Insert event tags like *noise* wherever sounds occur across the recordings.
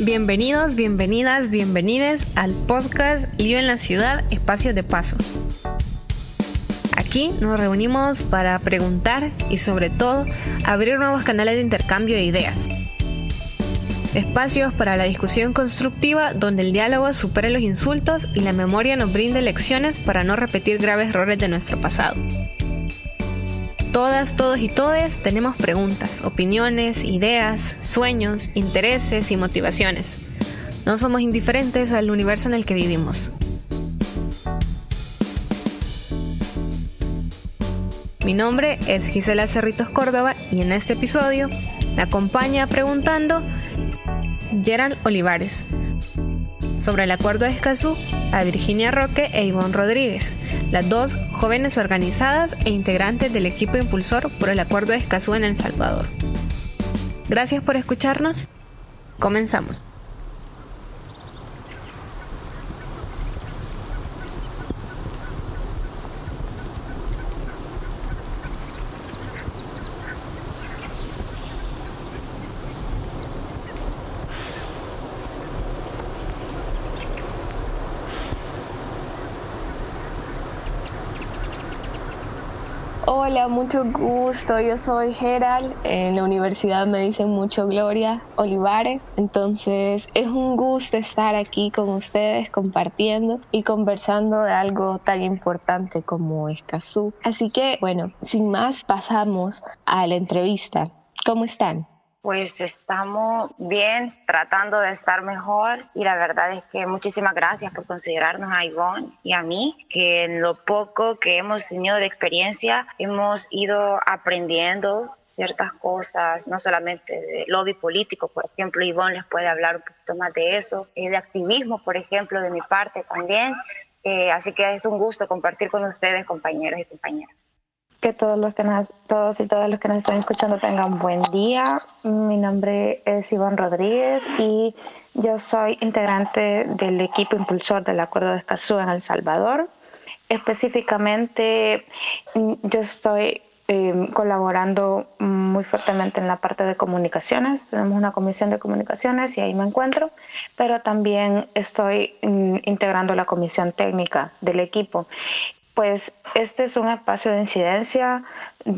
Bienvenidos, bienvenidas, bienvenides al podcast Lío en la Ciudad, Espacios de Paso. Aquí nos reunimos para preguntar y sobre todo abrir nuevos canales de intercambio de ideas. Espacios para la discusión constructiva donde el diálogo supere los insultos y la memoria nos brinde lecciones para no repetir graves errores de nuestro pasado. Todas, todos y todes tenemos preguntas, opiniones, ideas, sueños, intereses y motivaciones. No somos indiferentes al universo en el que vivimos. Mi nombre es Gisela Cerritos Córdoba y en este episodio me acompaña preguntando Gerald Olivares sobre el Acuerdo de Escazú a Virginia Roque e Ivonne Rodríguez, las dos jóvenes organizadas e integrantes del equipo impulsor por el Acuerdo de Escazú en El Salvador. Gracias por escucharnos. Comenzamos. Hola, mucho gusto. Yo soy Gerald. En la universidad me dicen mucho Gloria Olivares. Entonces es un gusto estar aquí con ustedes compartiendo y conversando de algo tan importante como Escazú. Así que, bueno, sin más, pasamos a la entrevista. ¿Cómo están? Pues estamos bien, tratando de estar mejor y la verdad es que muchísimas gracias por considerarnos a Ivonne y a mí, que en lo poco que hemos tenido de experiencia hemos ido aprendiendo ciertas cosas, no solamente de lobby político, por ejemplo, Ivonne les puede hablar un poquito más de eso, eh, de activismo, por ejemplo, de mi parte también. Eh, así que es un gusto compartir con ustedes, compañeros y compañeras que todos los que todos y todas los que nos están escuchando tengan buen día. Mi nombre es Iván Rodríguez y yo soy integrante del equipo impulsor del Acuerdo de Escazú en El Salvador. Específicamente, yo estoy em, colaborando muy fuertemente en la parte de comunicaciones. Tenemos una comisión de comunicaciones y ahí me encuentro, pero también estoy mm, integrando la comisión técnica del equipo pues este es un espacio de incidencia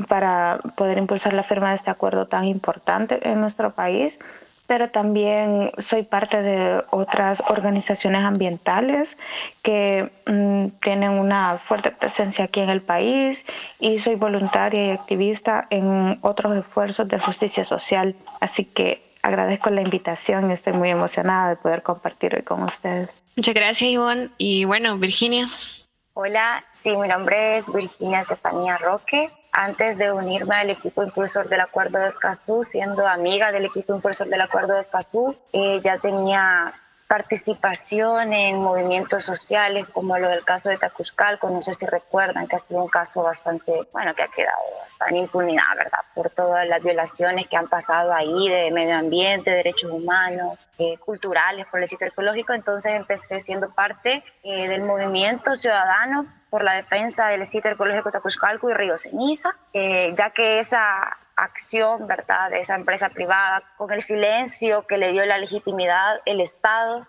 para poder impulsar la firma de este acuerdo tan importante en nuestro país, pero también soy parte de otras organizaciones ambientales que mm, tienen una fuerte presencia aquí en el país y soy voluntaria y activista en otros esfuerzos de justicia social. Así que agradezco la invitación y estoy muy emocionada de poder compartir hoy con ustedes. Muchas gracias, Ivonne. Y bueno, Virginia. Hola, sí, mi nombre es Virginia Estefanía Roque. Antes de unirme al equipo impulsor del Acuerdo de Escazú, siendo amiga del equipo impulsor del Acuerdo de Escazú, eh, ya tenía participación en movimientos sociales como lo del caso de Tacuzcalco, no sé si recuerdan que ha sido un caso bastante, bueno, que ha quedado bastante impunidad, ¿verdad? Por todas las violaciones que han pasado ahí de medio ambiente, derechos humanos, eh, culturales, por el sitio ecológico, entonces empecé siendo parte eh, del movimiento ciudadano por la defensa del sitio ecológico Tacuzcalco y Río Ceniza, eh, ya que esa acción, ¿verdad?, de esa empresa privada, con el silencio que le dio la legitimidad el Estado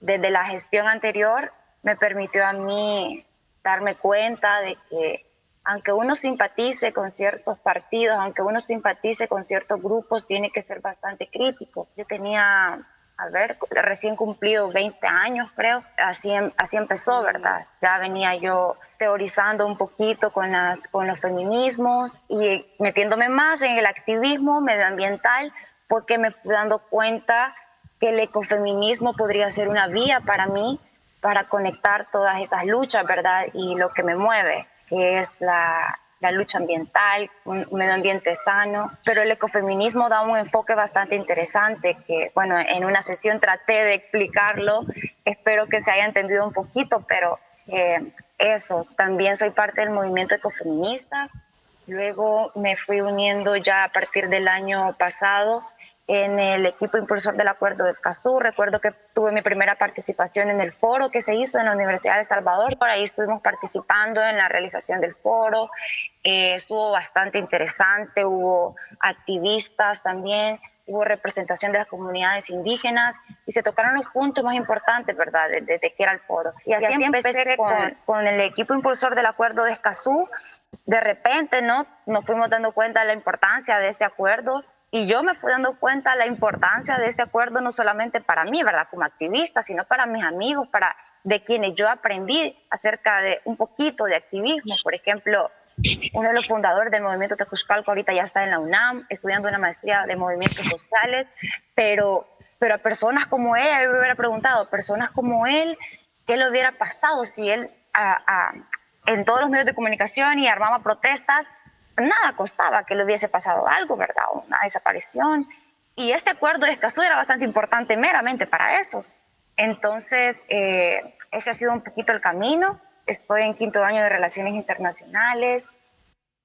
desde la gestión anterior, me permitió a mí darme cuenta de que aunque uno simpatice con ciertos partidos, aunque uno simpatice con ciertos grupos, tiene que ser bastante crítico. Yo tenía a ver, recién cumplido 20 años, creo. Así, em, así empezó, ¿verdad? Ya venía yo teorizando un poquito con, las, con los feminismos y metiéndome más en el activismo medioambiental porque me fui dando cuenta que el ecofeminismo podría ser una vía para mí para conectar todas esas luchas, ¿verdad? Y lo que me mueve, que es la, la lucha ambiental, un medio ambiente sano, pero el ecofeminismo da un enfoque bastante interesante que, bueno, en una sesión traté de explicarlo, espero que se haya entendido un poquito, pero eh, eso, también soy parte del movimiento ecofeminista, luego me fui uniendo ya a partir del año pasado en el equipo impulsor del Acuerdo de Escazú. Recuerdo que tuve mi primera participación en el foro que se hizo en la Universidad de El Salvador. Por ahí estuvimos participando en la realización del foro. Eh, estuvo bastante interesante, hubo activistas también hubo representación de las comunidades indígenas y se tocaron los puntos más importantes, ¿verdad?, desde que era el foro. Y así, empecé con, con, el equipo impulsor del acuerdo de Escazú. De repente, ¿no?, nos fuimos dando cuenta de la importancia de este acuerdo y yo me fui dando cuenta de la importancia de este acuerdo no solamente para mí, ¿verdad?, como activista, sino para mis amigos, para de quienes yo aprendí acerca de un poquito de activismo. Por ejemplo, uno de los fundadores del movimiento Tecuscalco ahorita ya está en la UNAM estudiando una maestría de movimientos sociales, pero, pero a personas como él, yo me hubiera preguntado, personas como él, ¿qué le hubiera pasado si él en todos los medios de comunicación y armaba protestas? Nada costaba que le hubiese pasado algo, ¿verdad? Una desaparición. Y este acuerdo de Escazú era bastante importante meramente para eso. Entonces, eh, ese ha sido un poquito el camino. Estoy en quinto año de Relaciones Internacionales.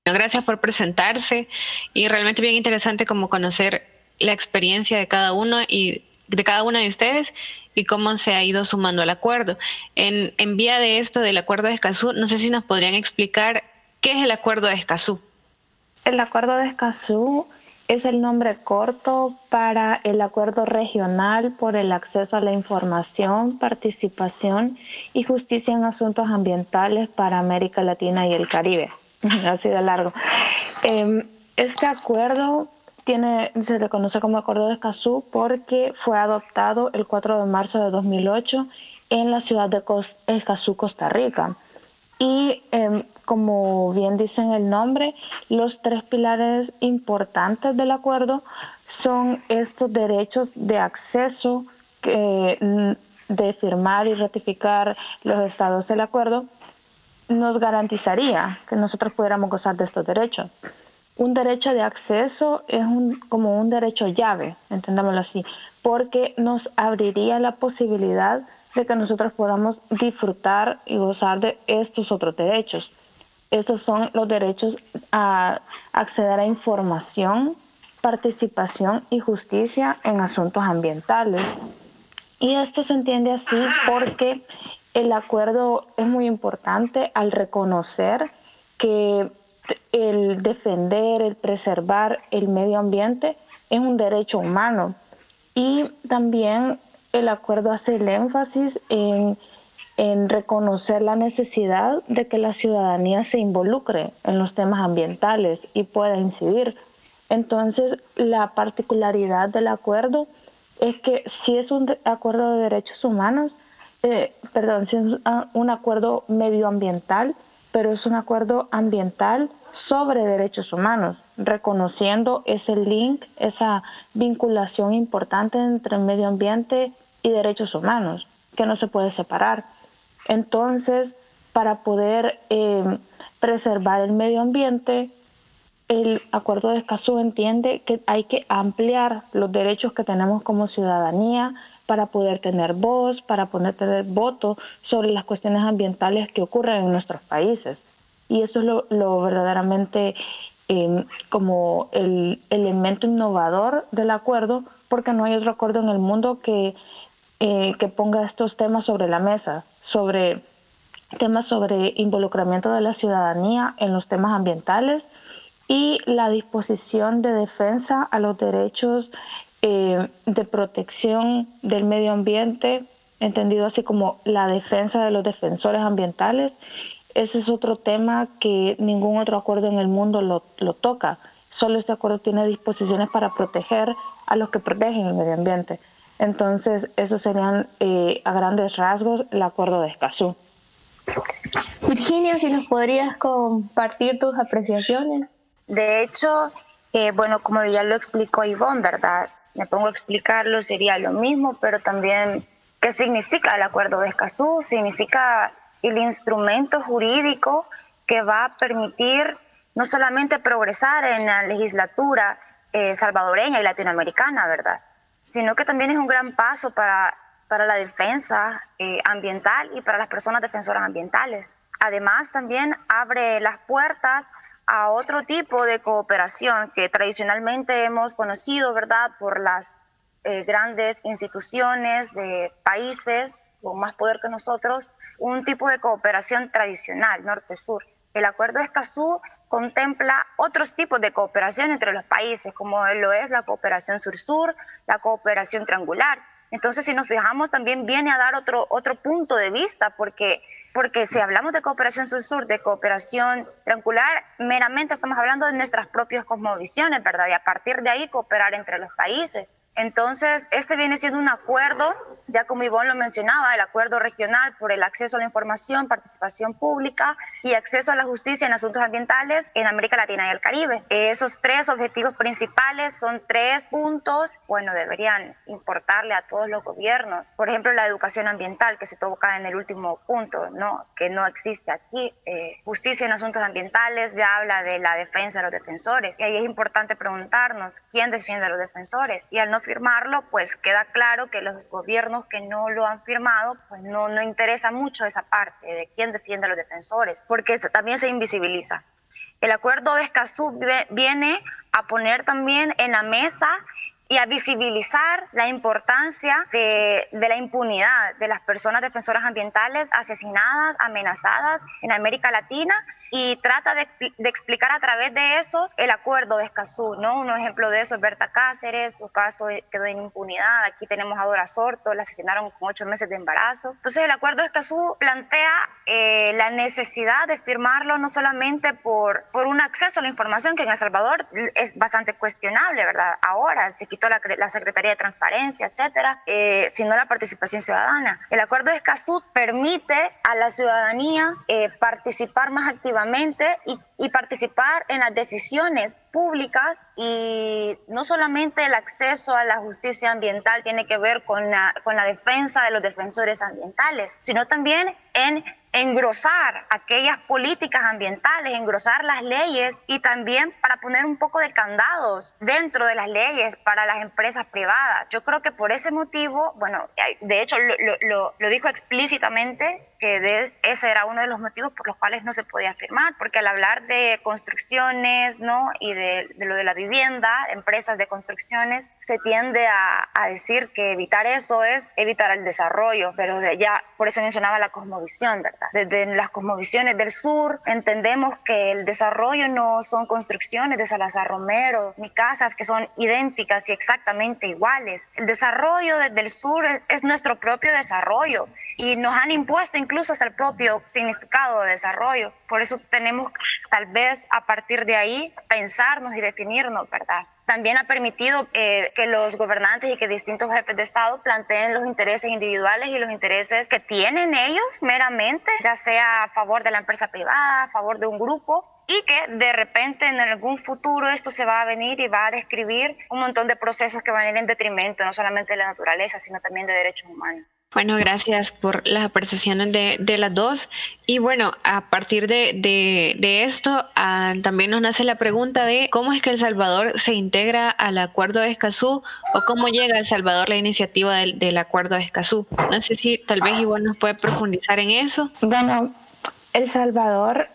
Gracias por presentarse y realmente bien interesante como conocer la experiencia de cada uno y de cada una de ustedes y cómo se ha ido sumando al acuerdo. En, en vía de esto del acuerdo de Escazú, no sé si nos podrían explicar qué es el acuerdo de Escazú. El acuerdo de Escazú es el nombre corto para el Acuerdo Regional por el Acceso a la Información, Participación y Justicia en Asuntos Ambientales para América Latina y el Caribe. *laughs* Así de largo. Em, este acuerdo tiene, se le conoce como Acuerdo de Escazú porque fue adoptado el 4 de marzo de 2008 en la ciudad de Escazú, Costa Rica. Y em, como bien dice en el nombre, los tres pilares importantes del acuerdo son estos derechos de acceso mm, de firmar y ratificar los estados del acuerdo, nos garantizaría que nosotros pudiéramos gozar de estos derechos. Un derecho de acceso es como un derecho llave, entendámoslo así, porque nos abriría la posibilidad de que nosotros podamos disfrutar y gozar de estos otros derechos. Estos son los derechos a acceder a información, participación y justicia en asuntos ambientales. Y esto se entiende así porque el acuerdo es muy importante al reconocer que el defender, el preservar el medio ambiente es un derecho humano. Y también el acuerdo hace el énfasis en en reconocer la necesidad de que la ciudadanía se involucre en los temas ambientales y pueda incidir. Entonces, la particularidad del acuerdo es que si es un acuerdo de derechos humanos, eh, perdón, si es un acuerdo medioambiental, pero es un acuerdo ambiental sobre derechos humanos, reconociendo ese link, esa vinculación importante entre medio ambiente y derechos humanos, que no se puede separar. Entonces, para poder eh, preservar el medio ambiente, el Acuerdo de Escazú entiende que hay que ampliar los derechos que tenemos como ciudadanía para poder tener voz, para poder tener voto sobre las cuestiones ambientales que ocurren en nuestros países. Y eso es lo, verdaderamente em, como el elemento innovador del acuerdo, porque no hay otro acuerdo en el mundo que, eh, que ponga estos temas sobre la mesa sobre temas sobre involucramiento de la ciudadanía en los temas ambientales y la disposición de defensa a los derechos eh, de protección del medio ambiente, entendido así como la defensa de los defensores ambientales. Ese es otro tema que ningún otro acuerdo en el mundo lo, lo toca. Solo este acuerdo tiene disposiciones para proteger a los que protegen el medio ambiente. Entonces, esos serían eh, a grandes rasgos el acuerdo de Escazú. Virginia, si nos podrías compartir tus apreciaciones. De hecho, eh, bueno, como ya lo explicó Ivonne, ¿verdad? Me pongo a explicarlo, sería lo mismo, pero también, ¿qué significa el acuerdo de Escazú? Significa el instrumento jurídico que va a permitir no solamente progresar en la legislatura eh, salvadoreña y latinoamericana, ¿verdad? Sino que también es un gran paso para, para la defensa eh, ambiental y para las personas defensoras ambientales. Además, también abre las puertas a otro tipo de cooperación que tradicionalmente hemos conocido, ¿verdad?, por las eh, grandes instituciones de países con más poder que nosotros, un tipo de cooperación tradicional, norte-sur. El Acuerdo de Escazú contempla otros tipos de cooperación entre los países, como lo es la cooperación sur-sur, la cooperación triangular. Entonces, si nos fijamos, también viene a dar otro, otro punto de vista, porque, porque si hablamos de cooperación sur-sur, de cooperación triangular, meramente estamos hablando de nuestras propias cosmovisiones, ¿verdad? Y a partir de ahí cooperar entre los países. Entonces, este viene siendo un acuerdo, ya como Ivonne lo mencionaba, el acuerdo regional por el acceso a la información, participación pública y acceso a la justicia en asuntos ambientales en América Latina y el Caribe. Esos tres objetivos principales son tres puntos, bueno, deberían importarle a todos los gobiernos. Por ejemplo, la educación ambiental, que se toca en el último punto, ¿no? que no existe aquí. Eh, justicia en asuntos ambientales ya habla de la defensa de los defensores. Y ahí es importante preguntarnos quién defiende a los defensores. Y al no firmarlo, pues queda claro que los gobiernos que no lo han firmado, pues no, no interesa mucho esa parte de quién defiende a los defensores, porque también se invisibiliza. El acuerdo de Escazú viene a poner también en la mesa y a visibilizar la importancia de, de, la impunidad de las personas defensoras ambientales asesinadas, amenazadas en América Latina y trata de, de, explicar a través de eso el acuerdo de Escazú, ¿no? Un ejemplo de eso es Berta Cáceres, su caso quedó en impunidad, aquí tenemos a Dora Sorto, la asesinaron con ocho meses de embarazo. Entonces el acuerdo de Escazú plantea eh, la necesidad de firmarlo no solamente por, por un acceso a la información que en El Salvador es bastante cuestionable, ¿verdad? Ahora se quitó la, la Secretaría de Transparencia, etcétera, eh, sino la participación ciudadana. El acuerdo de Escazú permite a la ciudadanía eh, participar más activamente y, y, participar en las decisiones públicas y no solamente el acceso a la justicia ambiental tiene que ver con la, con la defensa de los defensores ambientales, sino también en engrosar aquellas políticas ambientales, engrosar las leyes y también para poner un poco de candados dentro de las leyes para las empresas privadas. Yo creo que por ese motivo, bueno, de hecho lo, lo, lo dijo explícitamente que ese era uno de los motivos por los cuales no se podía firmar, porque al hablar de construcciones ¿no? y de, de lo de la vivienda, empresas de construcciones, se tiende a, a, decir que evitar eso es evitar el desarrollo, pero de ya, por eso mencionaba la cosmovisión, ¿verdad? Desde las cosmovisiones del sur entendemos que el desarrollo no son construcciones de Salazar Romero, ni casas que son idénticas y exactamente iguales. El desarrollo desde el sur es, es nuestro propio desarrollo y nos han impuesto incluso hasta el propio significado de desarrollo. Por eso tenemos tal vez a partir de ahí pensarnos y definirnos, ¿verdad? También ha permitido eh, que los gobernantes y que distintos jefes de Estado planteen los intereses individuales y los intereses que tienen ellos meramente, ya sea a favor de la empresa privada, a favor de un grupo, y que de repente en algún futuro esto se va a venir y va a describir un montón de procesos que van a ir en detrimento no solamente de la naturaleza, sino también de derechos humanos. Bueno, gracias por las apreciaciones de, de las dos. Y bueno, a partir de, de, de esto, ah, también nos nace la pregunta de cómo es que El Salvador se integra al Acuerdo de Escazú o cómo llega a El Salvador la iniciativa del, del Acuerdo de Escazú. No sé si tal vez Ivonne nos puede profundizar en eso. Bueno, El Salvador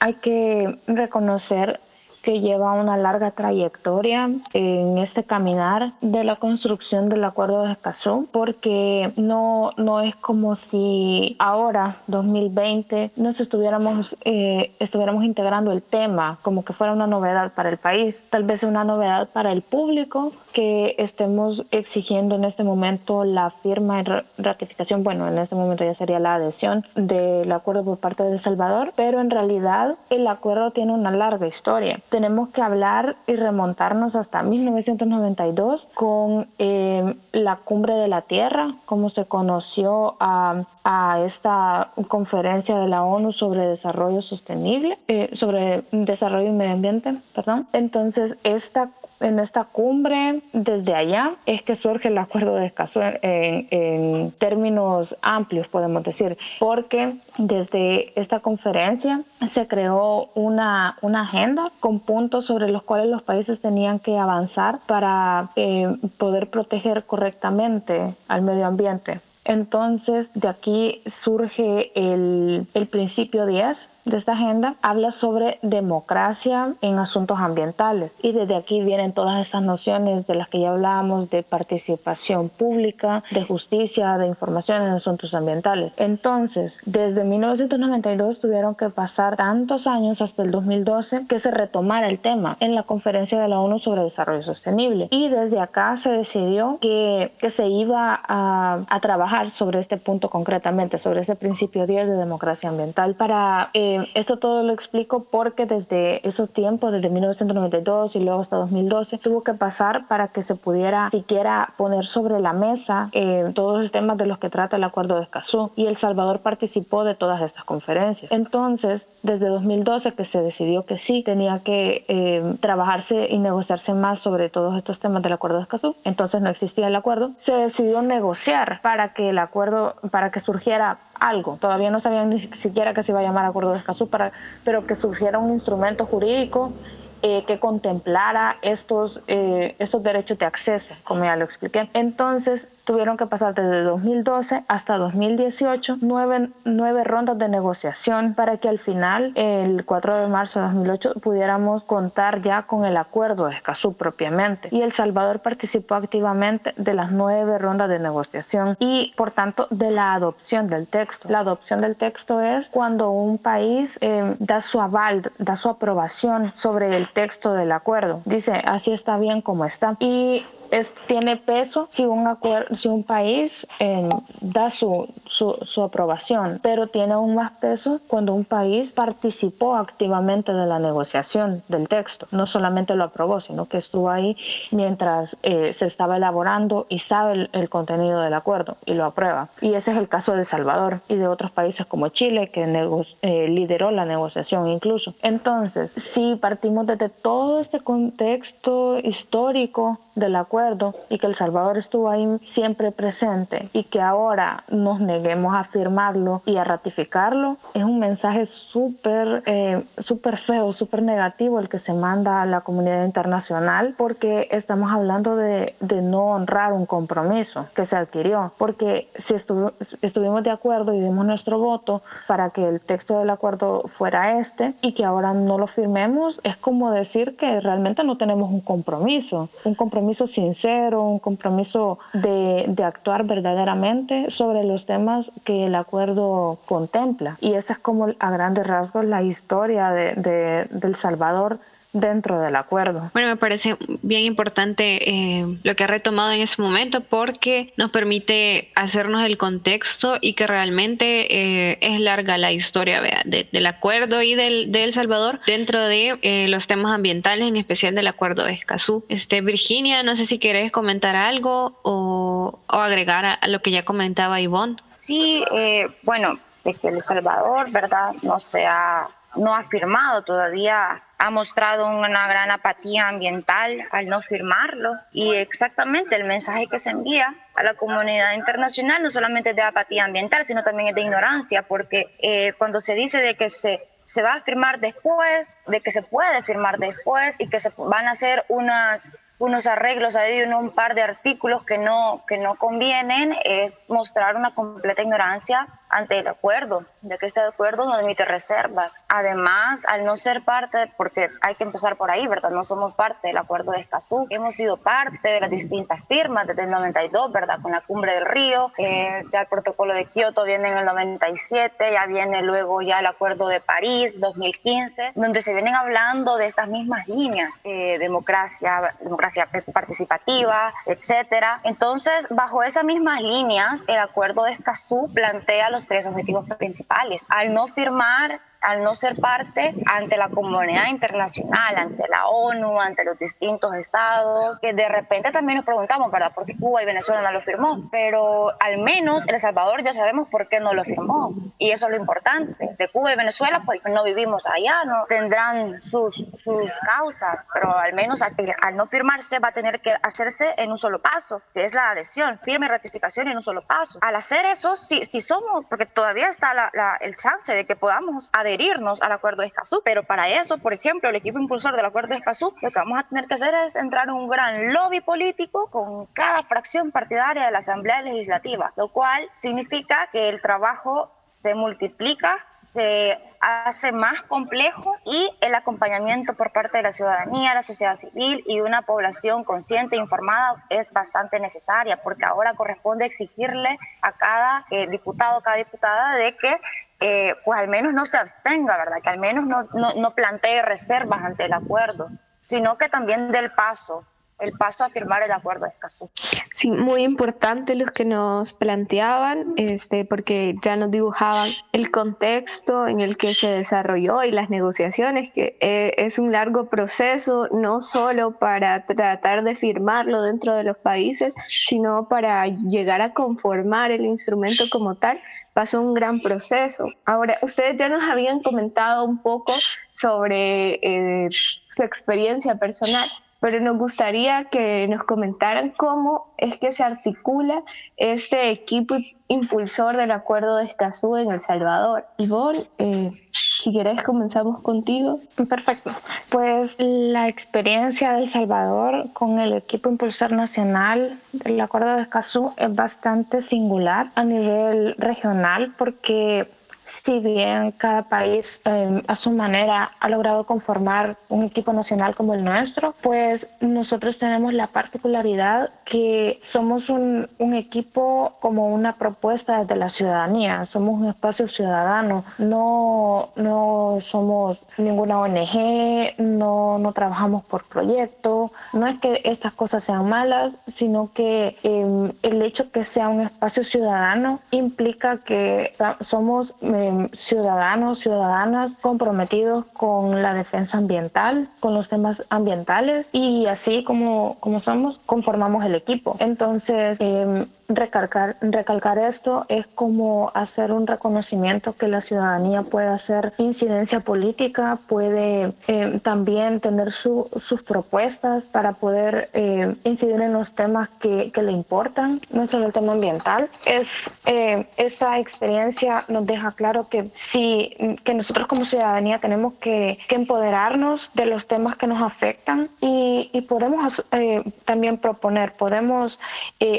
hay que reconocer que lleva una larga trayectoria en este caminar de la construcción del Acuerdo de Escazú, porque no, no es como si ahora, 2020, nos estuviéramos, eh, estuviéramos integrando el tema como que fuera una novedad para el país, tal vez una novedad para el público, que estemos exigiendo en este momento la firma y ratificación, bueno, en este momento ya sería la adhesión del acuerdo por parte de El Salvador, pero en realidad el acuerdo tiene una larga historia tenemos que hablar y remontarnos hasta 1992 con eh, la cumbre de la Tierra, como se conoció a, a, esta conferencia de la ONU sobre desarrollo sostenible, eh, sobre desarrollo y medio ambiente, perdón. Entonces, esta en esta cumbre, desde allá, es que surge el acuerdo de Escazú en, términos amplios, podemos decir, porque desde esta conferencia se creó una, una agenda con puntos sobre los cuales los países tenían que avanzar para eh, poder proteger correctamente al medio ambiente Entonces, de aquí surge el, el principio 10 de esta agenda. Habla sobre democracia en asuntos ambientales. Y desde aquí vienen todas esas nociones de las que ya hablábamos de participación pública, de justicia, de información en asuntos ambientales. Entonces, desde 1992 tuvieron que pasar tantos años hasta el 2012 que se retomara el tema en la conferencia de la ONU sobre desarrollo sostenible. Y desde acá se decidió que, que se iba a, a, trabajar sobre este punto concretamente, sobre ese principio 10 de democracia ambiental para eh, esto todo lo explico porque desde esos tiempos, desde 1992 y luego hasta 2012, tuvo que pasar para que se pudiera siquiera poner sobre la mesa eh, todos los temas de los que trata el Acuerdo de Escazú. Y El Salvador participó de todas estas conferencias. Entonces, desde 2012 que se decidió que sí tenía que eh, trabajarse y negociarse más sobre todos estos temas del Acuerdo de Escazú, entonces no existía el acuerdo, se decidió negociar para que el acuerdo, para que surgiera algo. Todavía no sabían ni siquiera que se iba a llamar Acuerdo de Escazú, para, pero que surgiera un instrumento jurídico eh, que contemplara estos, eh, estos derechos de acceso, como ya lo expliqué. Entonces, tuvieron que pasar desde 2012 hasta 2018 nueve, nueve, rondas de negociación para que al final, el 4 de marzo de 2008, pudiéramos contar ya con el acuerdo de Escazú propiamente. Y El Salvador participó activamente de las nueve rondas de negociación y, por tanto, de la adopción del texto. La adopción del texto es cuando un país eh, da su aval, da su aprobación sobre el texto del acuerdo. Dice, así está bien como está. Y tiene peso si un, si un país eh, da su, su, aprobación, pero tiene aún más peso cuando un país participó activamente de la negociación del texto. No solamente lo aprobó, sino que estuvo ahí mientras eh, se estaba elaborando y sabe el, contenido del acuerdo y lo aprueba. Y ese es el caso de El Salvador y de otros países como Chile, que eh, lideró la negociación incluso. Entonces, si partimos desde todo este contexto histórico del acuerdo y que El Salvador estuvo ahí siempre presente y que ahora nos neguemos a firmarlo y a ratificarlo, es un mensaje súper eh, súper feo, súper negativo el que se manda a la comunidad internacional porque estamos hablando de, de no honrar un compromiso que se adquirió. Porque si estuvimos de acuerdo y dimos nuestro voto para que el texto del acuerdo fuera este y que ahora no lo firmemos, es como decir que realmente no tenemos un compromiso, un compromiso compromiso sincero, un compromiso de, de, actuar verdaderamente sobre los temas que el acuerdo contempla. Y esa es como a grandes rasgos la historia de, de, del Salvador dentro del acuerdo. Bueno, me parece bien importante eh, lo que ha retomado en ese momento porque nos permite hacernos el contexto y que realmente eh, es larga la historia del acuerdo y del, de El Salvador dentro de eh, los temas ambientales, en especial del acuerdo de Escazú. Este, Virginia, no sé si quieres comentar algo o, o agregar a, a, lo que ya comentaba Ivonne. Sí, bueno, de que El Salvador, ¿verdad? No se ha, no ha firmado todavía ha mostrado una gran apatía ambiental al no firmarlo. Y exactamente el mensaje que se envía a la comunidad internacional no solamente es de apatía ambiental, sino también es de ignorancia, porque eh, cuando se dice de que se, se va a firmar después, de que se puede firmar después y que se van a hacer unas unos arreglos ahí un par de artículos que no, que no convienen, es mostrar una completa ignorancia ante el acuerdo, de que este acuerdo no admite reservas. Además, al no ser parte, porque hay que empezar por ahí, ¿verdad? No somos parte del acuerdo de Escazú, hemos sido parte de las distintas firmas desde el 92, ¿verdad? Con la cumbre del río, eh, ya el protocolo de Kioto viene en el 97, ya viene luego ya el acuerdo de París 2015, donde se vienen hablando de estas mismas líneas, eh, democracia, democracia participativa, etcétera. Entonces, bajo esas mismas líneas, el acuerdo de Escazú plantea los tres objetivos principales. Al no firmar al no ser parte ante la comunidad internacional, ante la ONU, ante los distintos estados, que de repente también nos preguntamos, ¿verdad? ¿Por qué Cuba y Venezuela no lo firmó? Pero al menos El Salvador ya sabemos por qué no lo firmó. Y eso es lo importante. De Cuba y Venezuela, pues no vivimos allá, no tendrán sus, sus causas, pero al menos al, no firmarse va a tener que hacerse en un solo paso, que es la adhesión, firme ratificación en un solo paso. Al hacer eso, si, si somos, porque todavía está la, el chance de que podamos adherir adherirnos al acuerdo de Escazú. Pero para eso, por ejemplo, el equipo impulsor del acuerdo de Escazú, lo que vamos a tener que hacer es entrar en un gran lobby político con cada fracción partidaria de la Asamblea Legislativa, lo cual significa que el trabajo se multiplica, se hace más complejo y el acompañamiento por parte de la ciudadanía, la sociedad civil y una población consciente e informada es bastante necesaria porque ahora corresponde exigirle a cada eh, diputado, cada diputada de que eh, pues al menos no se abstenga, ¿verdad? Que al menos no, no, no plantee reservas ante el acuerdo, sino que también dé el paso el paso a firmar el acuerdo de Escazú. Sí, muy importante los que nos planteaban, este, porque ya nos dibujaban el contexto en el que se desarrolló y las negociaciones, que eh, es un largo proceso, no solo para tratar de firmarlo dentro de los países, sino para llegar a conformar el instrumento como tal pasó un gran proceso. Ahora, ustedes ya nos habían comentado un poco sobre eh, su experiencia personal, pero nos gustaría que nos comentaran cómo es que se articula este equipo impulsor del Acuerdo de Escazú en El Salvador. Ivonne, eh, si quieres comenzamos contigo. Perfecto. Pues la experiencia de El Salvador con el equipo impulsor nacional del Acuerdo de Escazú es bastante singular a nivel regional porque si bien cada país em, a su manera ha logrado conformar un equipo nacional como el nuestro, pues nosotros tenemos la particularidad que somos un, un equipo como una propuesta desde la ciudadanía, somos un espacio ciudadano, no, no somos ninguna ONG, no, no trabajamos por proyecto, no es que estas cosas sean malas, sino que em, el hecho que sea un espacio ciudadano implica que somos Em, ciudadanos, ciudadanas comprometidos con la defensa ambiental, con los temas ambientales y así como, como somos, conformamos el equipo. Entonces, em, recalcar, recalcar esto es como hacer un reconocimiento que la ciudadanía puede hacer incidencia política, puede eh, también tener sus propuestas para poder eh, incidir en los temas que, que, le importan, no solo el tema ambiental. Es, eh, esta experiencia nos deja claro que sí, que nosotros como ciudadanía tenemos que, que empoderarnos de los temas que nos afectan y, y podemos también proponer, podemos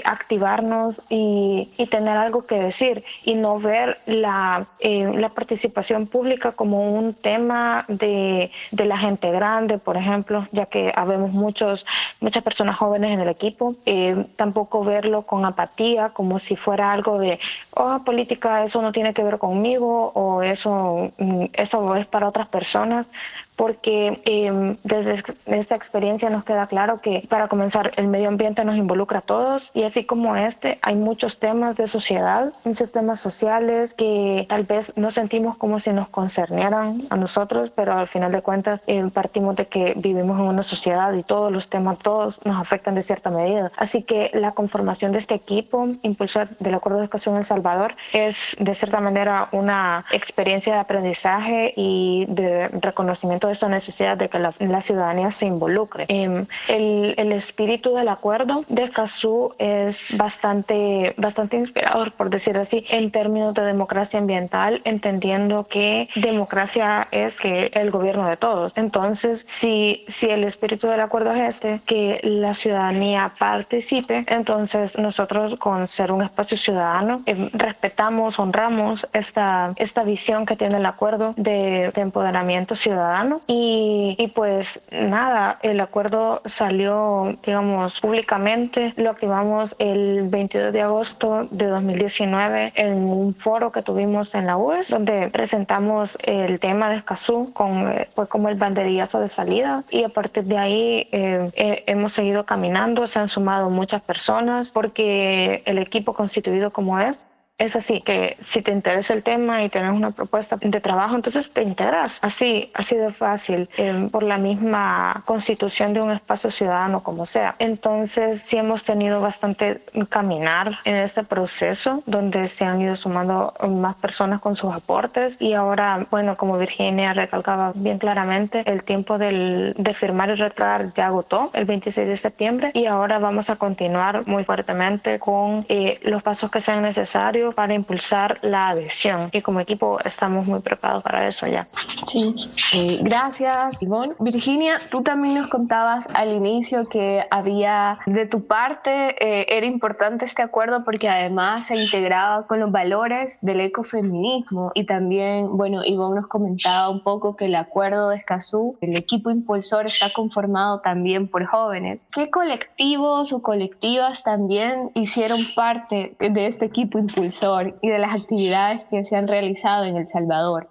activarnos y, tener algo que decir y no ver la, eh, la participación pública como un tema de, de, la gente grande, por ejemplo, ya que habemos muchos, muchas personas jóvenes en el equipo. Eh, tampoco verlo con apatía, como si fuera algo de, oh, política, eso no tiene que ver conmigo o eso, mm, eso es para otras personas porque em, desde esta experiencia nos queda claro que para comenzar el medio ambiente nos involucra a todos y así como este hay muchos temas de sociedad, muchos temas sociales que tal vez no sentimos como si nos concernieran a nosotros, pero al final de cuentas em, partimos de que vivimos en una sociedad y todos los temas, todos nos afectan de cierta medida. Así que la conformación de este equipo, impulsor del Acuerdo de Educación El Salvador, es de cierta manera una experiencia de aprendizaje y de reconocimiento de esta necesidad de que la, ciudadanía se involucre. Em, el, el, espíritu del acuerdo de Escazú es bastante, bastante inspirador, por decir así, en términos de democracia ambiental, entendiendo que democracia es que el gobierno de todos. Entonces, si, si el espíritu del acuerdo es este, que la ciudadanía participe, entonces nosotros con ser un espacio ciudadano em, respetamos, honramos esta, esta visión que tiene el acuerdo de, de empoderamiento ciudadano y, pues nada, el acuerdo salió, digamos, públicamente. Lo activamos el 22 de agosto de 2019 en un foro que tuvimos en la UES, donde presentamos el tema de Escazú con, fue como el banderillazo de salida y a partir de ahí eh, eh, hemos seguido caminando, se han sumado muchas personas porque el equipo constituido como es es así, que si te interesa el tema y tienes una propuesta de trabajo, entonces te integras. Así, así de fácil, eh, por la misma constitución de un espacio ciudadano, como sea. Entonces, sí hemos tenido bastante caminar en este proceso, donde se han ido sumando más personas con sus aportes. Y ahora, bueno, como Virginia recalcaba bien claramente, el tiempo del, de firmar y retratar ya agotó el 26 de septiembre. Y ahora vamos a continuar muy fuertemente con eh, los pasos que sean necesarios colectivo para impulsar la adhesión y como equipo estamos muy preparados para eso ya. Sí, eh, gracias Ivonne. Virginia, tú también nos contabas al inicio que había de tu parte, eh, era importante este acuerdo porque además se integraba con los valores del ecofeminismo y también, bueno, Ivonne nos comentaba un poco que el acuerdo de Escazú, el equipo impulsor está conformado también por jóvenes. ¿Qué colectivos o colectivas también hicieron parte de este equipo impulsor y de las actividades que se han realizado en El Salvador?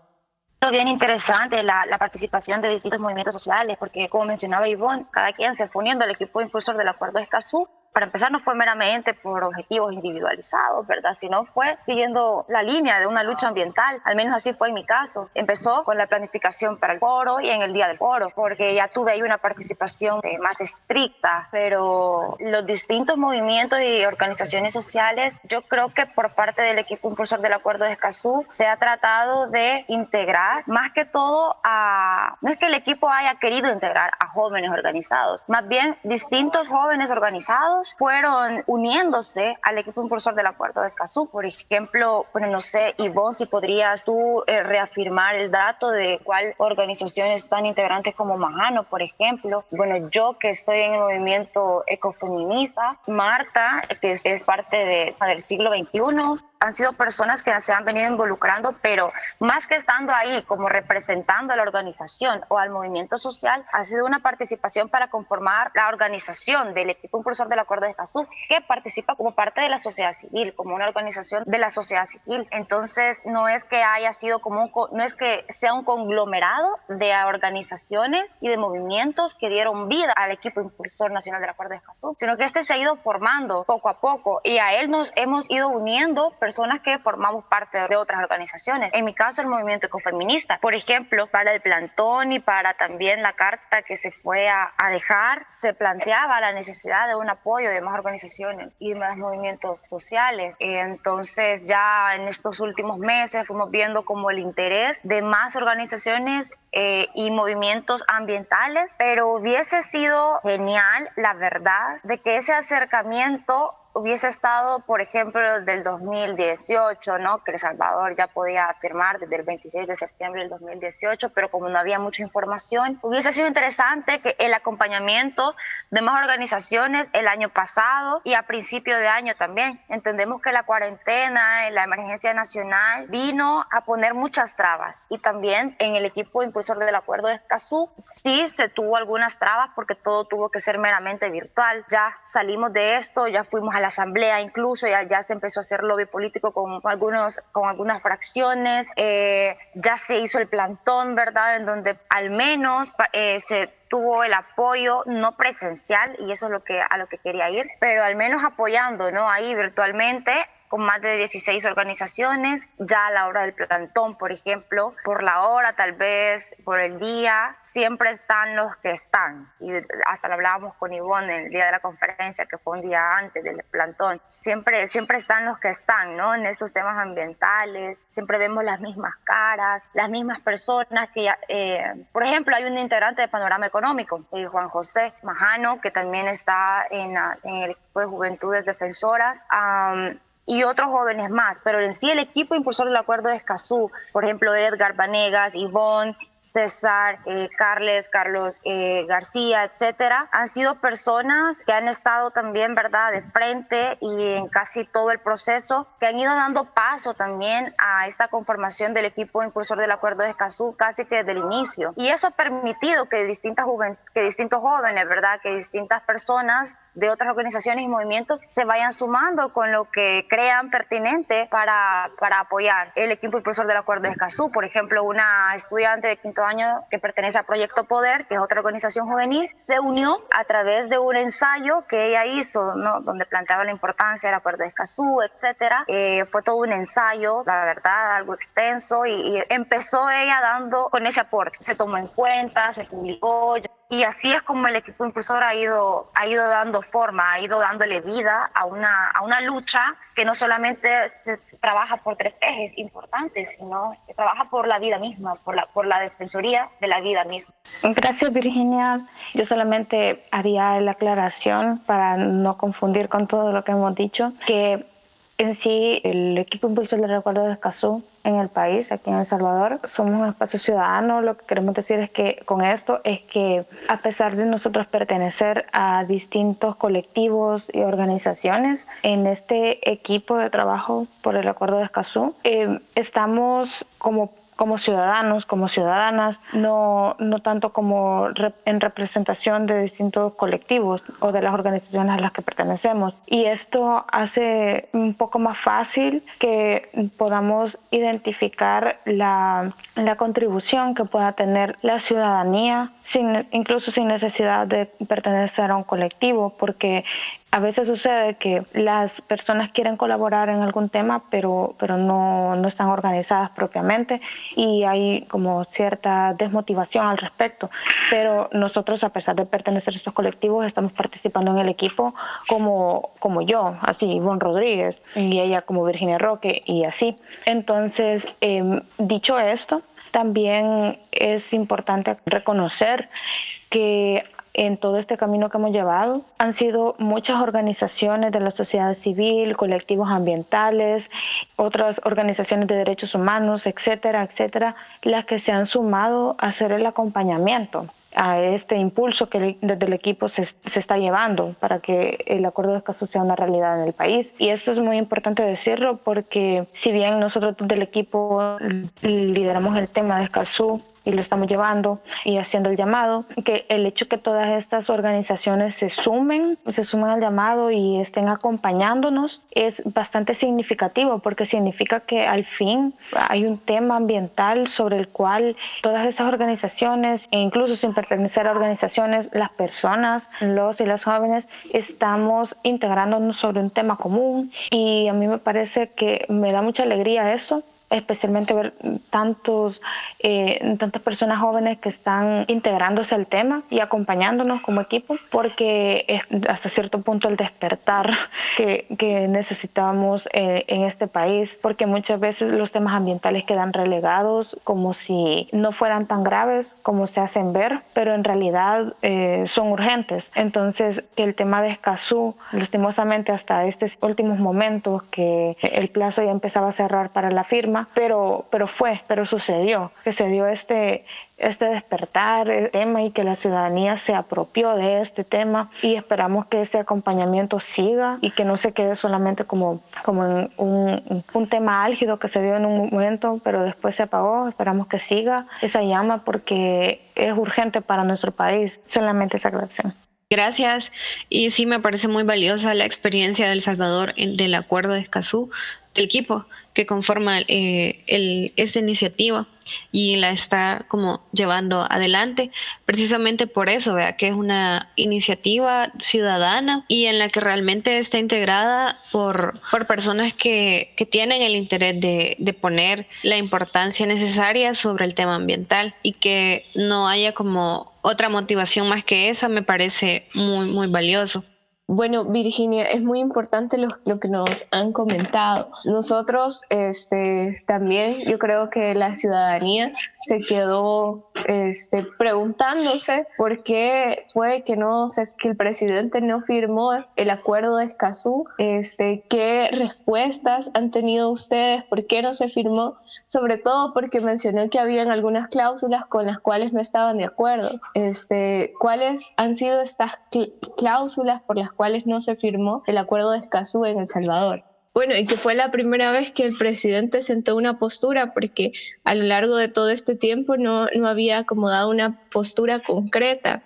bien interesante la, la, participación de distintos movimientos sociales, porque como mencionaba Ivonne, cada quien se poniendo al equipo impulsor del Acuerdo de Escazú para empezar, no fue meramente por objetivos individualizados, ¿verdad? Sino fue siguiendo la línea de una lucha ambiental. Al menos así fue en mi caso. Empezó con la planificación para el foro y en el día del foro, porque ya tuve ahí una participación eh, más estricta, pero los distintos movimientos y organizaciones sociales, yo creo que por parte del equipo impulsor del Acuerdo de Escazú se ha tratado de integrar más que todo a... No es que el equipo haya querido integrar a jóvenes organizados, más bien distintos jóvenes organizados fueron uniéndose al equipo impulsor del acuerdo de Escazú. Por ejemplo, bueno, no sé, Ivonne, si podrías tú eh, reafirmar el dato de cuál organizaciones están integrantes como Majano, por ejemplo. Bueno, yo que estoy en el movimiento ecofeminista, Marta, que es, es parte de, del siglo XXI, han sido personas que se han venido involucrando, pero más que estando ahí como representando a la organización o al movimiento social, ha sido una participación para conformar la organización del equipo impulsor del Acuerdo de Escazú, que participa como parte de la sociedad civil, como una organización de la sociedad civil. Entonces, no es que haya sido como no es que sea un conglomerado de organizaciones y de movimientos que dieron vida al equipo impulsor nacional del Acuerdo de Escazú, sino que este se ha ido formando poco a poco y a él nos hemos ido uniendo personas que formamos parte de otras organizaciones. En mi caso, el movimiento ecofeminista. Por ejemplo, para el plantón y para también la carta que se fue a, dejar, se planteaba la necesidad de un apoyo de más organizaciones y más movimientos sociales. Entonces, ya en estos últimos meses fuimos viendo como el interés de más organizaciones eh, y movimientos ambientales, pero hubiese sido genial, la verdad, de que ese acercamiento hubiese estado, por ejemplo, del 2018, ¿no? que El Salvador ya podía firmar desde el 26 de septiembre del 2018, pero como no había mucha información, hubiese sido interesante que el acompañamiento de más organizaciones el año pasado y a principio de año también. Entendemos que la cuarentena, la emergencia nacional, vino a poner muchas trabas y también en el equipo impulsor del acuerdo de Escazú sí se tuvo algunas trabas porque todo tuvo que ser meramente virtual. Ya salimos de esto, ya fuimos a la asamblea incluso, ya, ya se empezó a hacer lobby político con, algunos, con algunas fracciones, eh, ya se hizo el plantón, ¿verdad? En donde al menos eh, se tuvo el apoyo no presencial y eso es lo que a lo que quería ir, pero al menos apoyando, ¿no? Ahí virtualmente con más de 16 organizaciones, ya a la hora del plantón, por ejemplo, por la hora, tal vez por el día, siempre están los que están. Y hasta lo hablábamos con Ivonne el día de la conferencia, que fue un día antes del plantón. Siempre, siempre están los que están, ¿no? En estos temas ambientales, siempre vemos las mismas caras, las mismas personas que, eh, por ejemplo, hay un integrante de Panorama Económico, eh, Juan José Majano, que también está en, en, el equipo de Juventudes Defensoras y otros jóvenes más, pero en sí el equipo impulsor del acuerdo de Escazú, por ejemplo Edgar Vanegas, Ivonne, César, eh, Carles, Carlos eh, García, etcétera, han sido personas que han estado también, ¿verdad?, de frente y en casi todo el proceso, que han ido dando paso también a esta conformación del equipo impulsor del Acuerdo de Escazú casi que desde el inicio. Y eso ha permitido que, distintas que distintos jóvenes, ¿verdad?, que distintas personas de otras organizaciones y movimientos se vayan sumando con lo que crean pertinente para, para apoyar el equipo impulsor del Acuerdo de Escazú. Por ejemplo, una estudiante de quinto año que pertenece a Proyecto Poder, que es otra organización juvenil, se unió a través de un ensayo que ella hizo, ¿no? donde planteaba la importancia del Acuerdo de Escazú, etcétera. Eh, fue todo un ensayo, la verdad, algo extenso, y, y empezó ella dando con ese aporte. Se tomó en cuenta, se publicó. Y así es como el equipo impulsor ha ido, ha ido dando forma, ha ido dándole vida a una, a una lucha que no solamente se trabaja por tres ejes importantes, sino que trabaja por la vida misma, por la, por la defensoría de la vida misma. Gracias Virginia. Yo solamente haría la aclaración para no confundir con todo lo que hemos dicho, que En sí, el equipo impulsor del recuerdo de Escazú en el país, aquí en El Salvador, somos un espacio ciudadano. Lo que queremos decir es que con esto es que a pesar de nosotros pertenecer a distintos colectivos y organizaciones, en este equipo de trabajo por el acuerdo de Escazú, eh, estamos como como ciudadanos, como ciudadanas, no, no tanto como en representación de distintos colectivos o de las organizaciones a las que pertenecemos. Y esto hace un poco más fácil que podamos identificar la, la contribución que pueda tener la ciudadanía, sin, incluso sin necesidad de pertenecer a un colectivo, porque a veces sucede que las personas quieren colaborar en algún tema, pero, pero no, no, están organizadas propiamente y hay como cierta desmotivación al respecto. Pero nosotros, a pesar de pertenecer a estos colectivos, estamos participando en el equipo como, como yo, así, Ivonne Rodríguez, y ella como Virginia Roque, y así. Entonces, em, dicho esto, también es importante reconocer que en todo este camino que hemos llevado. Han sido muchas organizaciones de la sociedad civil, colectivos ambientales, otras organizaciones de derechos humanos, etcétera, etcétera, las que se han sumado a hacer el acompañamiento a este impulso que desde el equipo se, se, está llevando para que el acuerdo de Escazú sea una realidad en el país. Y esto es muy importante decirlo porque si bien nosotros del equipo lideramos el tema de Escazú, y lo estamos llevando y haciendo el llamado, que el hecho que todas estas organizaciones se sumen, se sumen al llamado y estén acompañándonos es bastante significativo porque significa que al fin hay un tema ambiental sobre el cual todas esas organizaciones e incluso sin pertenecer a organizaciones, las personas, los y las jóvenes estamos integrándonos sobre un tema común. Y a mí me parece que me da mucha alegría eso especialmente ver tantos, eh, tantas personas jóvenes que están integrándose al tema y acompañándonos como equipo, porque es hasta cierto punto el despertar *laughs* que, que necesitamos eh, en este país, porque muchas veces los temas ambientales quedan relegados como si no fueran tan graves como se hacen ver, pero en realidad eh, son urgentes. Entonces, el tema de Escazú, lastimosamente hasta estos últimos momentos que el plazo ya empezaba a cerrar para la firma, pero, pero fue, pero sucedió, que se dio este, este despertar el tema y que la ciudadanía se apropió de este tema y esperamos que ese acompañamiento siga y que no se quede solamente como, como un, un tema álgido que se dio en un momento pero después se apagó. Esperamos que siga esa llama porque es urgente para nuestro país solamente esa aclaración. Gracias. Y sí me parece muy valiosa la experiencia de El Salvador del acuerdo de Escazú, del equipo que conforma eh, el, esta iniciativa y la está como llevando adelante precisamente por eso, vea que es una iniciativa ciudadana y en la que realmente está integrada por, por personas que, que tienen el interés de, de poner la importancia necesaria sobre el tema ambiental y que no haya como otra motivación más que esa me parece muy, muy valioso. Bueno, Virginia, es muy importante lo, que nos han comentado. Nosotros este, también, yo creo que la ciudadanía se quedó este, preguntándose por qué fue que, no, que el presidente no firmó el acuerdo de Escazú, este, qué respuestas han tenido ustedes, por qué no se firmó, sobre todo porque mencionó que habían algunas cláusulas con las cuales no estaban de acuerdo. Este, ¿Cuáles han sido estas cláusulas por las cuales no se firmó el acuerdo de Escazú en El Salvador. Bueno, y que fue la primera vez que el presidente sentó una postura, porque a lo largo de todo este tiempo no, no había acomodado una postura concreta.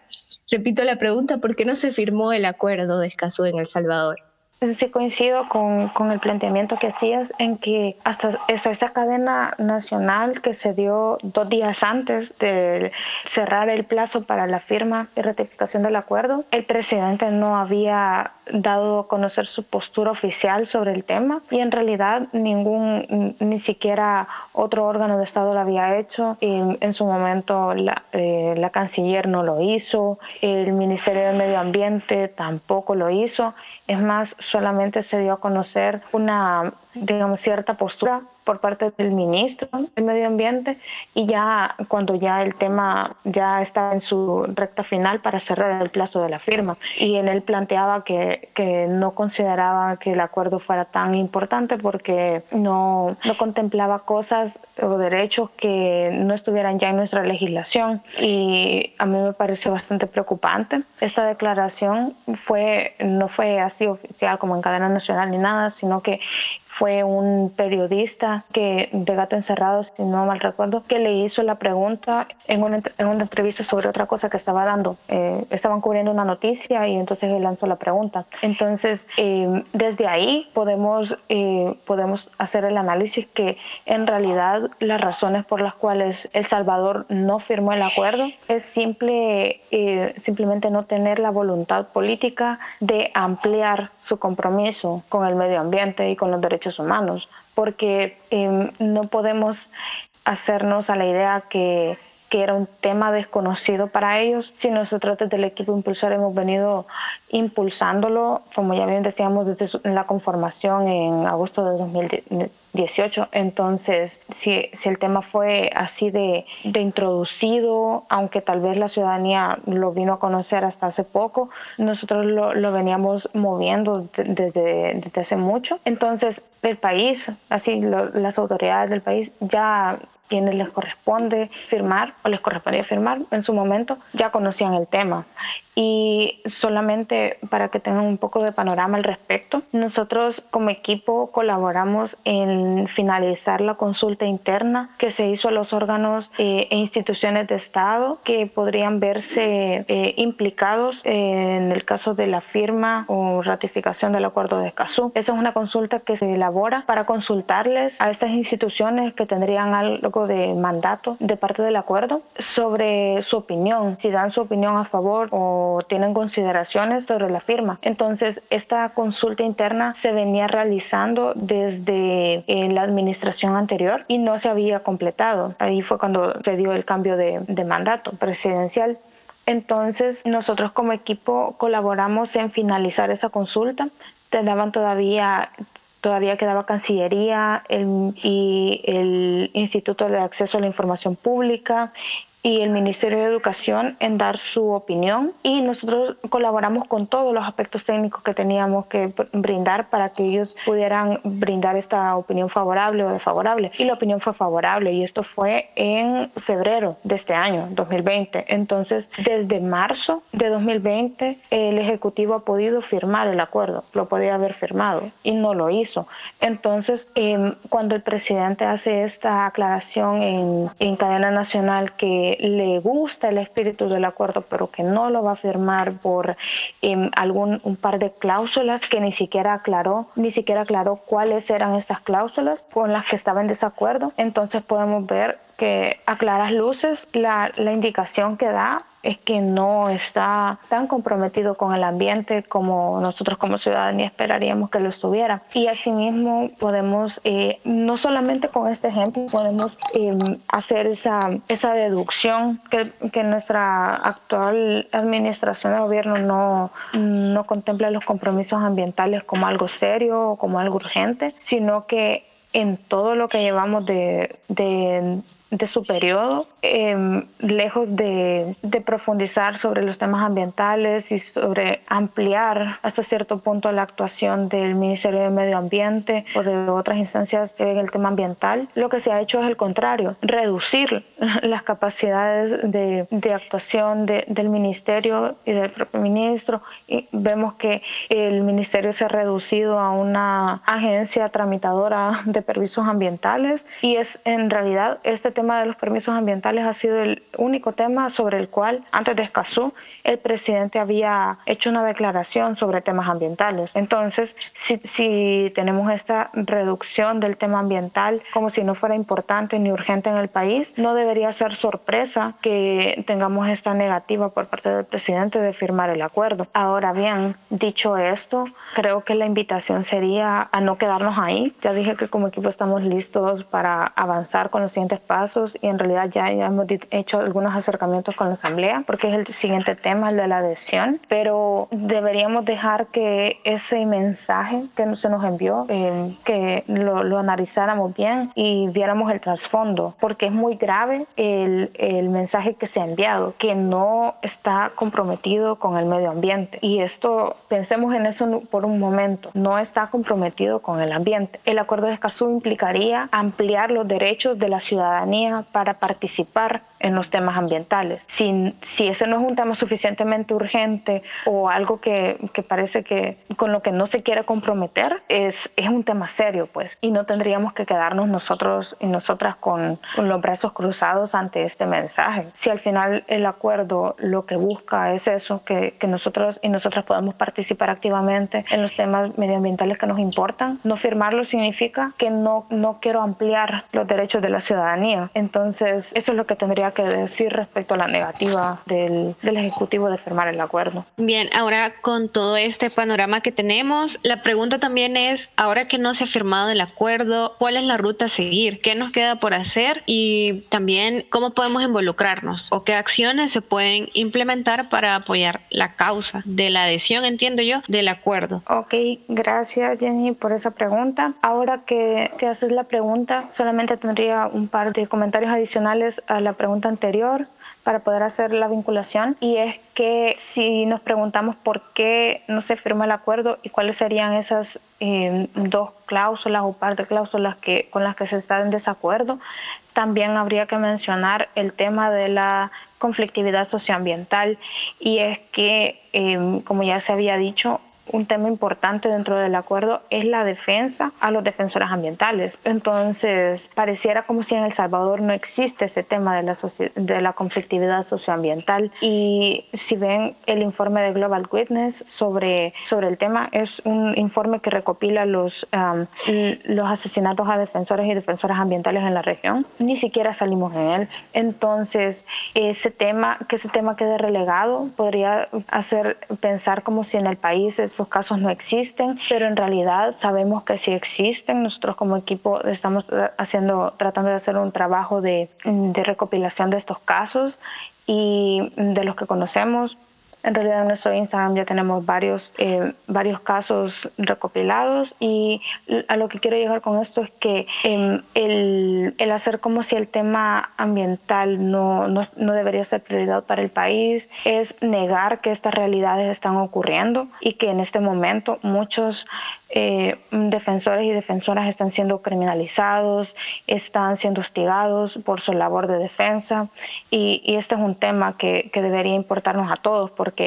Repito la pregunta, ¿por qué no se firmó el acuerdo de Escazú en El Salvador? Sí coincido con, con, el planteamiento que hacías en que hasta, esa esa cadena nacional que se dio dos días antes de cerrar el plazo para la firma y ratificación del acuerdo, el presidente no había dado a conocer su postura oficial sobre el tema y en realidad ningún, ni siquiera otro órgano de Estado lo había hecho. Y en su momento la, eh, la canciller no lo hizo, el Ministerio del Medio Ambiente tampoco lo hizo. Es más, solamente se dio a conocer una digamos, cierta postura por parte del ministro del Medio Ambiente y ya cuando ya el tema ya está en su recta final para cerrar el plazo de la firma. Y en él planteaba que, que no consideraba que el acuerdo fuera tan importante porque no, no contemplaba cosas o derechos que no estuvieran ya en nuestra legislación. Y a mí me pareció bastante preocupante. Esta declaración fue, no fue así oficial como en cadena nacional ni nada, sino que fue un periodista que de Gato Encerrado, si no mal recuerdo, que le hizo la pregunta en una, en una entrevista sobre otra cosa que estaba dando. Eh, estaban cubriendo una noticia y entonces él lanzó la pregunta. Entonces, eh, desde ahí podemos, eh, podemos hacer el análisis que en realidad las razones por las cuales El Salvador no firmó el acuerdo es simple, simplemente no tener la voluntad política de ampliar su compromiso con el medio ambiente y con los derechos humanos, porque em, no podemos hacernos a la idea que, que, era un tema desconocido para ellos. Si nosotros desde el equipo impulsor hemos venido impulsándolo, como ya bien decíamos, desde la conformación en agosto de 2010 18. Entonces, si, si el tema fue así de, de, introducido, aunque tal vez la ciudadanía lo vino a conocer hasta hace poco, nosotros lo, lo veníamos moviendo desde, desde hace mucho. Entonces, el país, así las autoridades del país ya quienes les corresponde firmar o les correspondía firmar en su momento ya conocían el tema y solamente para que tengan un poco de panorama al respecto, nosotros como equipo colaboramos en finalizar la consulta interna que se hizo a los órganos eh, e instituciones de Estado que podrían verse eh, implicados en el caso de la firma o ratificación del acuerdo de Escazú. Esa es una consulta que se elabora para consultarles a estas instituciones que tendrían algo de mandato de parte del acuerdo sobre su opinión, si dan su opinión a favor o tienen consideraciones sobre la firma. Entonces, esta consulta interna se venía realizando desde eh, la administración anterior y no se había completado. Ahí fue cuando se dio el cambio de, de mandato presidencial. Entonces, nosotros como equipo colaboramos en finalizar esa consulta. Tenían todavía todavía quedaba Cancillería y el Instituto de Acceso a la Información Pública y el Ministerio de Educación en dar su opinión. Y nosotros colaboramos con todos los aspectos técnicos que teníamos que brindar para que ellos pudieran brindar esta opinión favorable o desfavorable. Y la opinión fue favorable y esto fue en febrero de este año 2020 entonces desde marzo de 2020 el ejecutivo ha podido firmar el acuerdo. Lo podía haber firmado y no lo hizo. Entonces em, cuando el presidente hace esta aclaración en, en cadena nacional que le gusta el espíritu del acuerdo, pero que no lo va a firmar por em, algún un par de cláusulas que ni siquiera aclaró, ni siquiera aclaró cuáles eran estas cláusulas con las que estaba en desacuerdo. Entonces podemos ver que a claras luces la, la indicación que da es que no está tan comprometido con el ambiente como nosotros como ciudadanía esperaríamos que lo estuviera. Y asimismo podemos, eh, no solamente con este ejemplo, podemos eh, hacer esa, esa deducción que, que, nuestra actual administración de gobierno no, no contempla los compromisos ambientales como algo serio o como algo urgente, sino que en todo lo que llevamos de, de, su periodo, em, lejos de, profundizar sobre los temas ambientales y sobre ampliar hasta cierto punto la actuación del Ministerio de Medio Ambiente o de otras instancias en el tema ambiental, lo que se ha hecho es el contrario, reducir *laughs* las capacidades de, de actuación del Ministerio y del propio ministro. Y vemos que el Ministerio se ha reducido a una agencia tramitadora de permisos ambientales y es en realidad este tema de los permisos ambientales ha sido el único tema sobre el cual antes de Escazú el presidente había hecho una declaración sobre temas ambientales. Entonces, si, si tenemos esta reducción del tema ambiental como si no fuera importante ni urgente en el país, no debería ser sorpresa que tengamos esta negativa por parte del presidente de firmar el acuerdo. Ahora bien, dicho esto, creo que la invitación sería a no quedarnos ahí. Ya dije que como equipo estamos listos para avanzar con los siguientes pasos y en realidad ya, ya hemos hecho algunos acercamientos con la Asamblea porque es el siguiente tema, el de la adhesión, pero deberíamos dejar que ese mensaje que se nos envió, eh, que lo, lo, analizáramos bien y viéramos el trasfondo, porque es muy grave el, el mensaje que se ha enviado, que no está comprometido con el medio ambiente. Y esto, pensemos en eso por un momento, no está comprometido con el ambiente. El acuerdo de Escazú implicaría ampliar los derechos de la ciudadanía para participar en los temas ambientales. Si, si ese no es un tema suficientemente urgente o algo que, que, parece que con lo que no se quiere comprometer, es, es un tema serio, pues, y no tendríamos que quedarnos nosotros y nosotras con, con los brazos cruzados ante este mensaje. Si al final el acuerdo lo que busca es eso, que, que nosotros y nosotras podamos participar activamente en los temas medioambientales que nos importan, no firmarlo significa que no, no quiero ampliar los derechos de la ciudadanía. Entonces, eso es lo que tendría que decir respecto a la negativa del, del Ejecutivo de firmar el acuerdo. Bien, ahora con todo este panorama que tenemos, la pregunta también es, ahora que no se ha firmado el acuerdo, ¿cuál es la ruta a seguir? ¿Qué nos queda por hacer? Y también, ¿cómo podemos involucrarnos? ¿O qué acciones se pueden implementar para apoyar la causa de la adhesión, entiendo yo, del acuerdo? Ok, gracias Jenny por esa pregunta. Ahora que, que haces la pregunta, solamente tendría un par de comentarios adicionales a la pregunta anterior para poder hacer la vinculación y es que si nos preguntamos por qué no se firma el acuerdo y cuáles serían esas eh, dos cláusulas o par de cláusulas que, con las que se está en desacuerdo, también habría que mencionar el tema de la conflictividad socioambiental. Y es que, eh, como ya se había dicho, un tema importante dentro del acuerdo es la defensa a los defensores ambientales. Entonces, pareciera como si en El Salvador no existe ese tema de la, de la conflictividad socioambiental. Y si ven el informe de Global Witness sobre, sobre el tema, es un informe que recopila los, um, los asesinatos a defensores y defensoras ambientales en la región. Ni siquiera salimos en él. Entonces, ese tema, que ese tema quede relegado, podría hacer pensar como si en el país esos casos no existen, pero en realidad sabemos que sí existen. Nosotros como equipo estamos haciendo, tratando de hacer un trabajo de, de recopilación de estos casos y de los que conocemos en realidad en nuestro Instagram ya tenemos varios, eh, varios casos recopilados y a lo que quiero llegar con esto es que em, el, el, hacer como si el tema ambiental no, no, no, debería ser prioridad para el país es negar que estas realidades están ocurriendo y que en este momento muchos eh, defensores y defensoras están siendo criminalizados, están siendo hostigados por su labor de defensa y, y este es un tema que, que debería importarnos a todos porque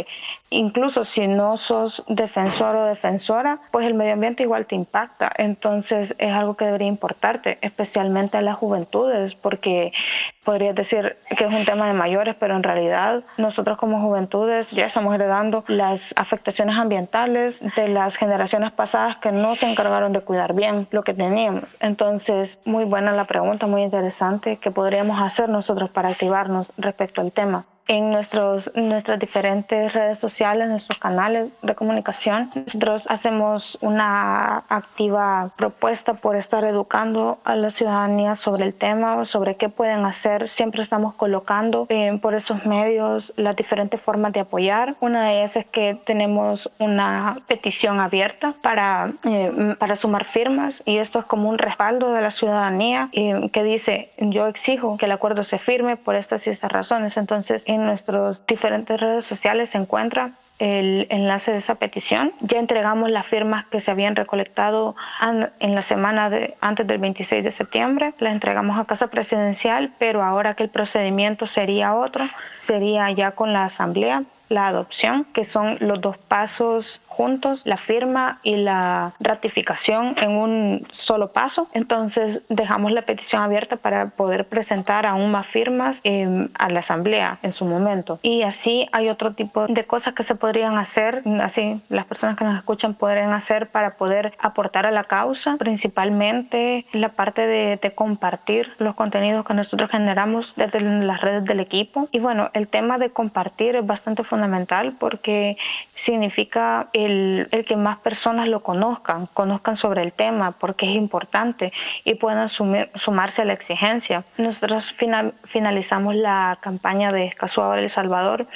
incluso si no sos defensor o defensora, pues el medio ambiente igual te impacta. Entonces es algo que debería importarte, especialmente a las juventudes, porque podrías decir que es un tema de mayores, pero en realidad nosotros como juventudes ya estamos heredando las afectaciones ambientales de las generaciones pasadas que no se encargaron de cuidar bien lo que teníamos. Entonces, muy buena la pregunta, muy interesante. ¿Qué podríamos hacer nosotros para activarnos respecto al tema? En nuestros, nuestras diferentes redes sociales, nuestros canales de comunicación. Nosotros hacemos una activa propuesta por estar educando a la ciudadanía sobre el tema, sobre qué pueden hacer. Siempre estamos colocando por esos medios las diferentes formas de apoyar. Una de ellas es que tenemos una petición abierta para, eh, para sumar firmas y esto es como un respaldo de la ciudadanía eh, que dice yo exijo que el acuerdo se firme por estas y estas razones. Entonces, en nuestras diferentes redes sociales se encuentra el enlace de esa petición. Ya entregamos las firmas que se habían recolectado en la semana antes del 26 de septiembre. Las entregamos a Casa Presidencial, pero ahora que el procedimiento sería otro, sería ya con la Asamblea la adopción, que son los dos pasos juntos, la firma y la ratificación en un solo paso. Entonces dejamos la petición abierta para poder presentar aún más firmas eh, a la asamblea en su momento. Y así hay otro tipo de cosas que se podrían hacer, así las personas que nos escuchan podrían hacer para poder aportar a la causa, principalmente la parte de, de compartir los contenidos que nosotros generamos desde las redes del equipo. Y bueno, el tema de compartir es bastante fundamental fundamental porque significa el, el, que más personas lo conozcan, conozcan sobre el tema, porque es importante y puedan sumarse a la exigencia. Nosotros finalizamos la campaña de Escazú ahora El Salvador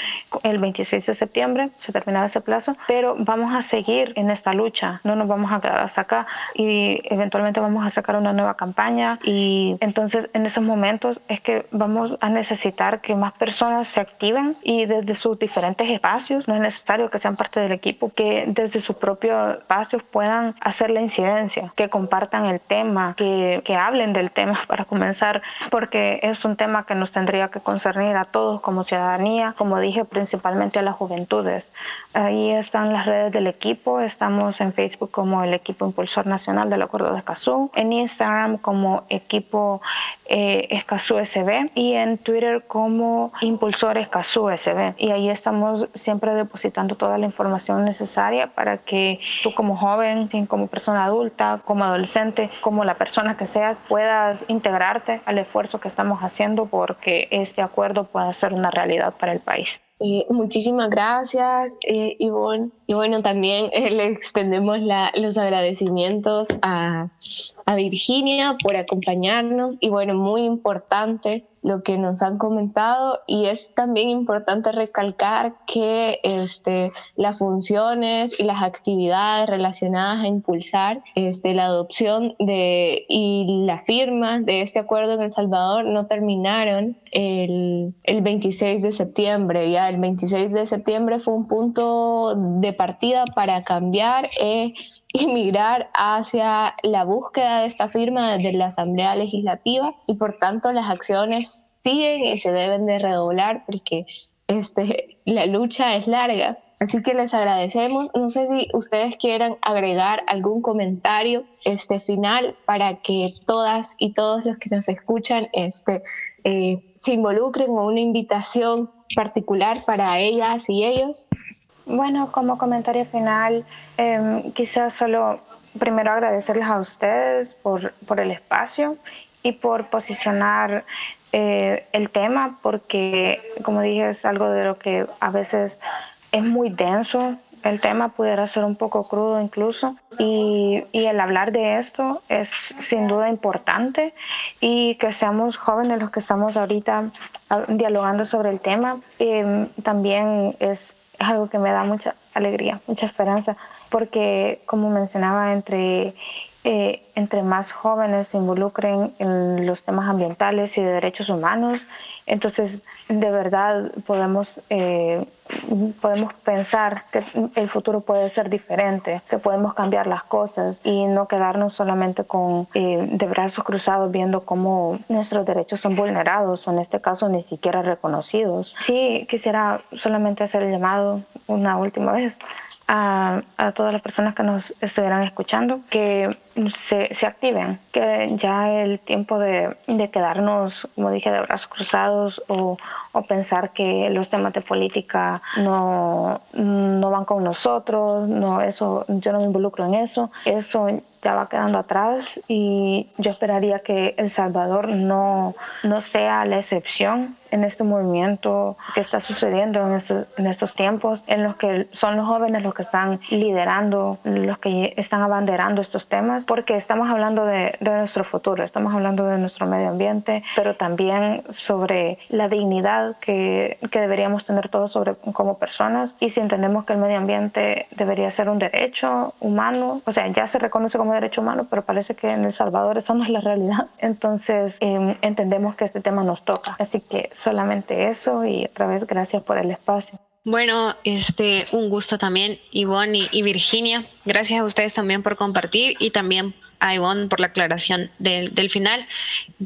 el 26 de septiembre, se terminaba ese plazo, pero vamos a seguir en esta lucha, no nos vamos a quedar hasta acá y eventualmente vamos a sacar una nueva campaña y entonces en esos momentos es que vamos a necesitar que más personas se activen y desde sus diferentes espacios, no es necesario que sean parte del equipo, que desde sus propios espacios puedan hacer la incidencia, que compartan el tema, que, que hablen del tema *laughs* para comenzar, porque es un tema que nos tendría que concernir a todos como ciudadanía, como dije, principalmente a las juventudes. Ahí están las redes del equipo, estamos en Facebook como el equipo impulsor nacional del Acuerdo de Escazú, en Instagram como equipo eh, Escazú SB y en Twitter como impulsor Escazú SB. Y ahí estamos siempre depositando toda la información necesaria para que tú como joven, como persona adulta, como adolescente, como la persona que seas, puedas integrarte al esfuerzo que estamos haciendo porque este acuerdo pueda ser una realidad para el país. Eh, muchísimas gracias, eh, Ivonne. Y bueno, también eh, le extendemos los agradecimientos a, a Virginia por acompañarnos. Y bueno, muy importante lo que nos han comentado y es también importante recalcar que este, las funciones y las actividades relacionadas a impulsar este, la adopción de, y la firma de este acuerdo en El Salvador no terminaron el, el 26 de septiembre. Ya el 26 de septiembre fue un punto de partida para cambiar e *laughs* migrar hacia la búsqueda de esta firma desde la Asamblea Legislativa y por tanto las acciones siguen y se deben de redoblar porque este, *laughs* la lucha es larga. Así que les agradecemos. No sé si ustedes quieran agregar algún comentario este final para que todas y todos los que nos escuchan este, eh, se involucren o una invitación particular para ellas y ellos. Bueno, como comentario final, eh, quizás solo primero agradecerles a ustedes por, por el espacio y por posicionar eh, el tema porque, como dije, es algo de lo que a veces es muy denso. El tema pudiera ser un poco crudo incluso. Y, y, el hablar de esto es sin duda importante y que seamos jóvenes los que estamos ahorita ah, dialogando sobre el tema eh, también es, algo que me da mucha alegría, mucha esperanza porque como mencionaba entre eh, entre más jóvenes se involucren en los temas ambientales y de derechos humanos, entonces de verdad podemos, eh, podemos pensar que el futuro puede ser diferente, que podemos cambiar las cosas y no quedarnos solamente con eh, de brazos cruzados viendo cómo nuestros derechos son vulnerados o en este caso ni siquiera reconocidos. Sí, quisiera solamente hacer el llamado una última vez a, a todas las personas que nos estuvieran escuchando que se, se, activen, que ya el tiempo de, de, quedarnos, como dije, de brazos cruzados o, o, pensar que los temas de política no, no van con nosotros, no, eso, yo no me involucro en eso, eso ya va quedando atrás y yo esperaría que El Salvador no, no sea la excepción en este movimiento que está sucediendo en estos, en estos tiempos, en los que son los jóvenes los que están liderando, los que están abanderando estos temas, porque estamos hablando de, de nuestro futuro, estamos hablando de nuestro medio ambiente, pero también sobre la dignidad que, que deberíamos tener todos sobre, como personas y si entendemos que el medio ambiente debería ser un derecho humano, o sea, ya se reconoce como derecho humano, pero parece que en El Salvador eso no es la realidad. Entonces eh, entendemos que este tema nos toca. Así que solamente eso y otra vez gracias por el espacio. Bueno, este, un gusto también, Ivonne y, Virginia. Gracias a ustedes también por compartir y también a Ivonne por la aclaración del, del final,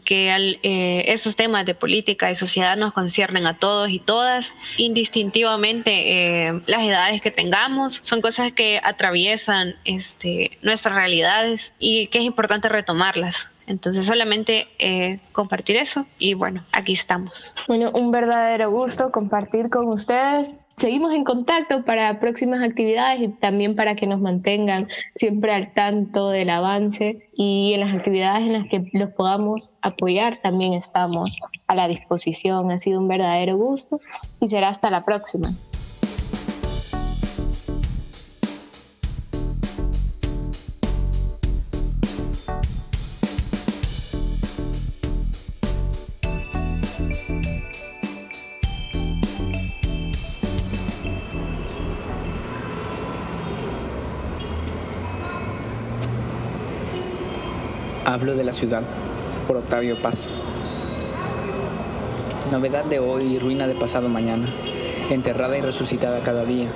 que al, eh, esos temas de política y sociedad nos conciernen a todos y todas, indistintivamente eh, las edades que tengamos, son cosas que atraviesan este, nuestras realidades y que es importante retomarlas. Entonces solamente eh, compartir eso y bueno, aquí estamos. Bueno, un verdadero gusto compartir con ustedes. Seguimos en contacto para próximas actividades y también para que nos mantengan siempre al tanto del avance y en las actividades en las que los podamos apoyar también estamos a la disposición. Ha sido un verdadero gusto y será hasta la próxima. Hablo de la ciudad, por Octavio Paz. Novedad de hoy y ruina de pasado mañana, enterrada y resucitada cada día,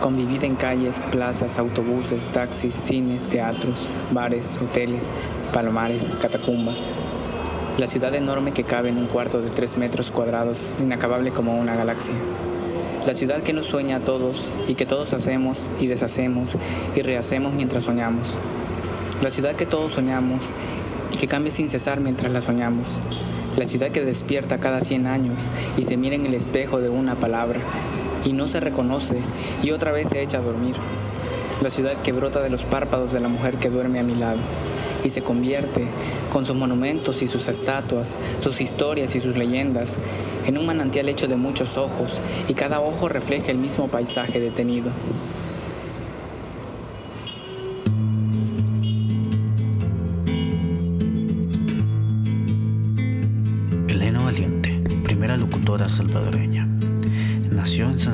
convivida en calles, plazas, autobuses, taxis, cines, teatros, bares, hoteles, palomares, catacumbas. La ciudad enorme que cabe en un cuarto de tres metros cuadrados, inacabable como una galaxia. La ciudad que nos sueña a todos y que todos hacemos y deshacemos y rehacemos mientras soñamos. La ciudad que todos soñamos y que cambia sin cesar mientras la soñamos. La ciudad que despierta cada 100 años y se mira en el espejo de una palabra y no se reconoce y otra vez se echa a dormir. La ciudad que brota de los párpados de la mujer que duerme a mi lado y se convierte, con sus monumentos y sus estatuas, sus historias y sus leyendas, en un manantial hecho de muchos ojos y cada ojo refleja el mismo paisaje detenido.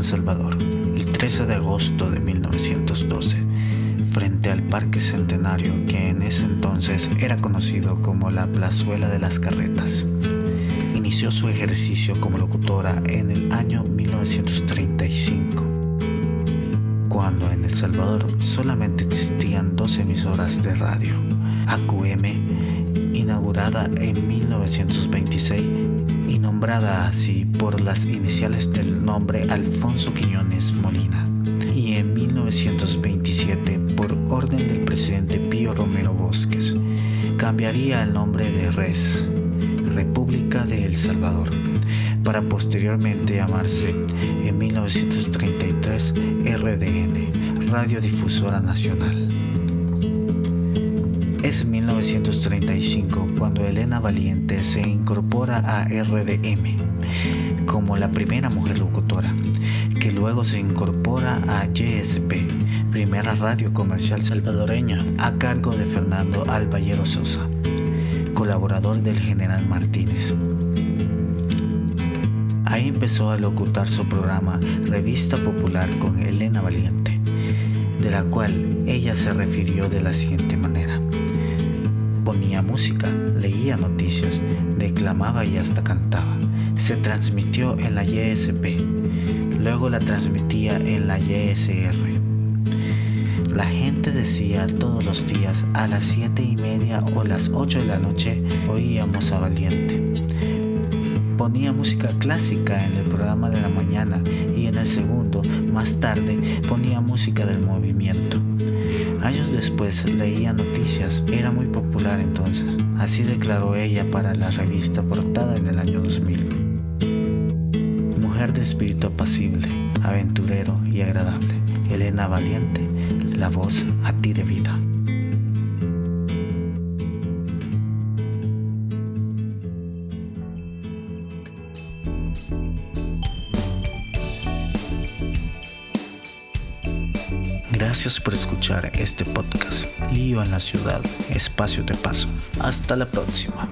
Salvador el 13 de agosto de 1912, frente al Parque Centenario que en ese entonces era conocido como la Plazuela de las Carretas. Inició su ejercicio como locutora en el año 1935, cuando en El Salvador solamente existían dos emisoras de radio, AQM, inaugurada en 1926 y nombrada así por las iniciales del nombre Alfonso Quiñones Molina, y en 1927 por orden del presidente Pío Romero Bosques, cambiaría el nombre de RES, República de El Salvador, para posteriormente llamarse en 1933 RDN, Radiodifusora Nacional. Es 1935 cuando Elena Valiente se incorpora a RDM como la primera mujer locutora, que luego se incorpora a YSP, primera radio comercial salvadoreña, a cargo de Fernando Alballero Sosa, colaborador del general Martínez. Ahí empezó a locutar su programa Revista Popular con Elena Valiente, de la cual ella se refirió de la siguiente manera leía noticias, declamaba y hasta cantaba. Se transmitió en la YSP, luego la transmitía en la YSR. La gente decía todos los días a las siete y media o las 8 de la noche oíamos a Valiente. Ponía música clásica en el programa de la mañana y en el segundo, más tarde, ponía música del movimiento. Años después leía noticias, era muy popular entonces. Así declaró ella para la revista Portada en el año 2000. Mujer de espíritu apacible, aventurero y agradable. Elena Valiente, la voz a ti de vida. Gracias por escuchar este podcast. Lío en la ciudad, espacio de paso. Hasta la próxima.